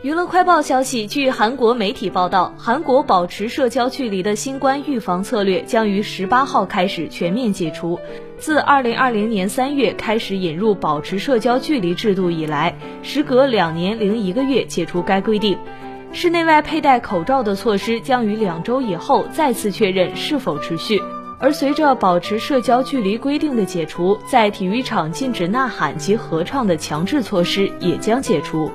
娱乐快报消息据韩国媒体报道韩国保持社交距离的新冠预防策略将于十八号开始全面解除。自二零二零年三月开始引入保持社交距离制度以来时隔两年零一个月解除该规定。室内外佩戴口罩的措施将于两周以后再次确认是否持续。而随着保持社交距离规定的解除在体育场禁止呐喊及合唱的强制措施也将解除。